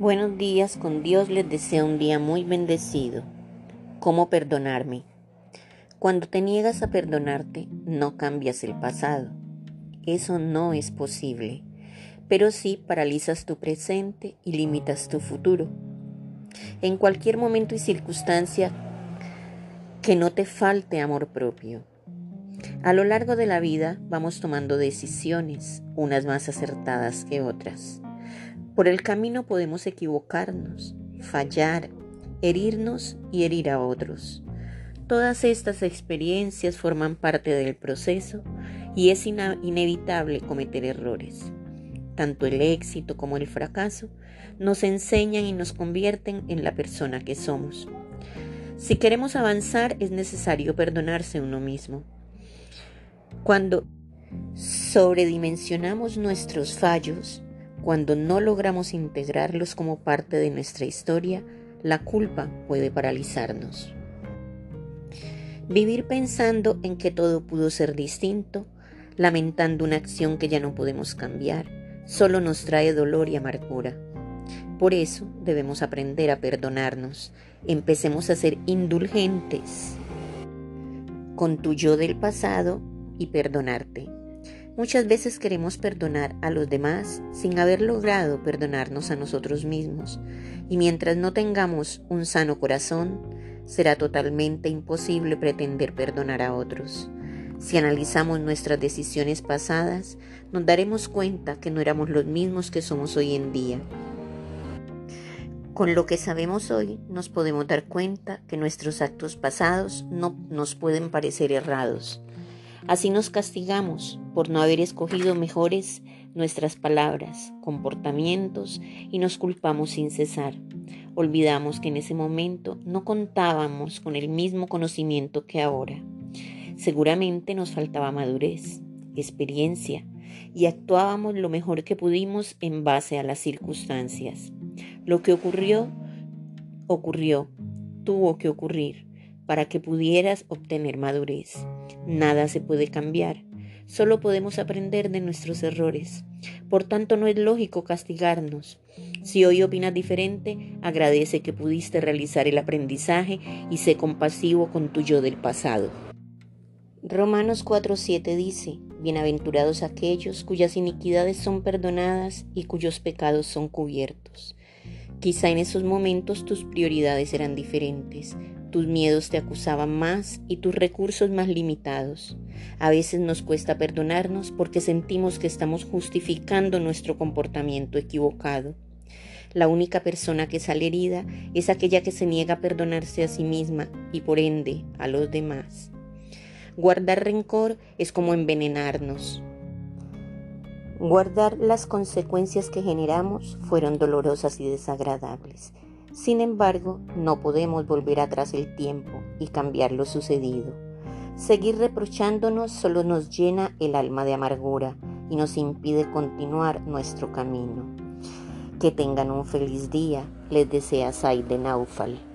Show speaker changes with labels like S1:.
S1: Buenos días, con Dios les deseo un día muy bendecido. ¿Cómo perdonarme? Cuando te niegas a perdonarte, no cambias el pasado. Eso no es posible, pero sí paralizas tu presente y limitas tu futuro. En cualquier momento y circunstancia que no te falte amor propio. A lo largo de la vida vamos tomando decisiones, unas más acertadas que otras. Por el camino podemos equivocarnos, fallar, herirnos y herir a otros. Todas estas experiencias forman parte del proceso y es inevitable cometer errores. Tanto el éxito como el fracaso nos enseñan y nos convierten en la persona que somos. Si queremos avanzar es necesario perdonarse uno mismo. Cuando sobredimensionamos nuestros fallos, cuando no logramos integrarlos como parte de nuestra historia, la culpa puede paralizarnos. Vivir pensando en que todo pudo ser distinto, lamentando una acción que ya no podemos cambiar, solo nos trae dolor y amargura. Por eso debemos aprender a perdonarnos. Empecemos a ser indulgentes con tu yo del pasado y perdonarte. Muchas veces queremos perdonar a los demás sin haber logrado perdonarnos a nosotros mismos, y mientras no tengamos un sano corazón, será totalmente imposible pretender perdonar a otros. Si analizamos nuestras decisiones pasadas, nos daremos cuenta que no éramos los mismos que somos hoy en día. Con lo que sabemos hoy, nos podemos dar cuenta que nuestros actos pasados no nos pueden parecer errados Así nos castigamos por no haber escogido mejores nuestras palabras, comportamientos y nos culpamos sin cesar. Olvidamos que en ese momento no contábamos con el mismo conocimiento que ahora. Seguramente nos faltaba madurez, experiencia y actuábamos lo mejor que pudimos en base a las circunstancias. Lo que ocurrió, ocurrió, tuvo que ocurrir para que pudieras obtener madurez. Nada se puede cambiar, solo podemos aprender de nuestros errores. Por tanto, no es lógico castigarnos. Si hoy opinas diferente, agradece que pudiste realizar el aprendizaje y sé compasivo con tu yo del pasado. Romanos 4:7 dice, Bienaventurados aquellos cuyas iniquidades son perdonadas y cuyos pecados son cubiertos. Quizá en esos momentos tus prioridades eran diferentes, tus miedos te acusaban más y tus recursos más limitados. A veces nos cuesta perdonarnos porque sentimos que estamos justificando nuestro comportamiento equivocado. La única persona que sale herida es aquella que se niega a perdonarse a sí misma y por ende a los demás. Guardar rencor es como envenenarnos. Guardar las consecuencias que generamos fueron dolorosas y desagradables sin embargo, no podemos volver atrás el tiempo y cambiar lo sucedido. Seguir reprochándonos solo nos llena el alma de amargura y nos impide continuar nuestro camino. Que tengan un feliz día, les desea Said de Naufal.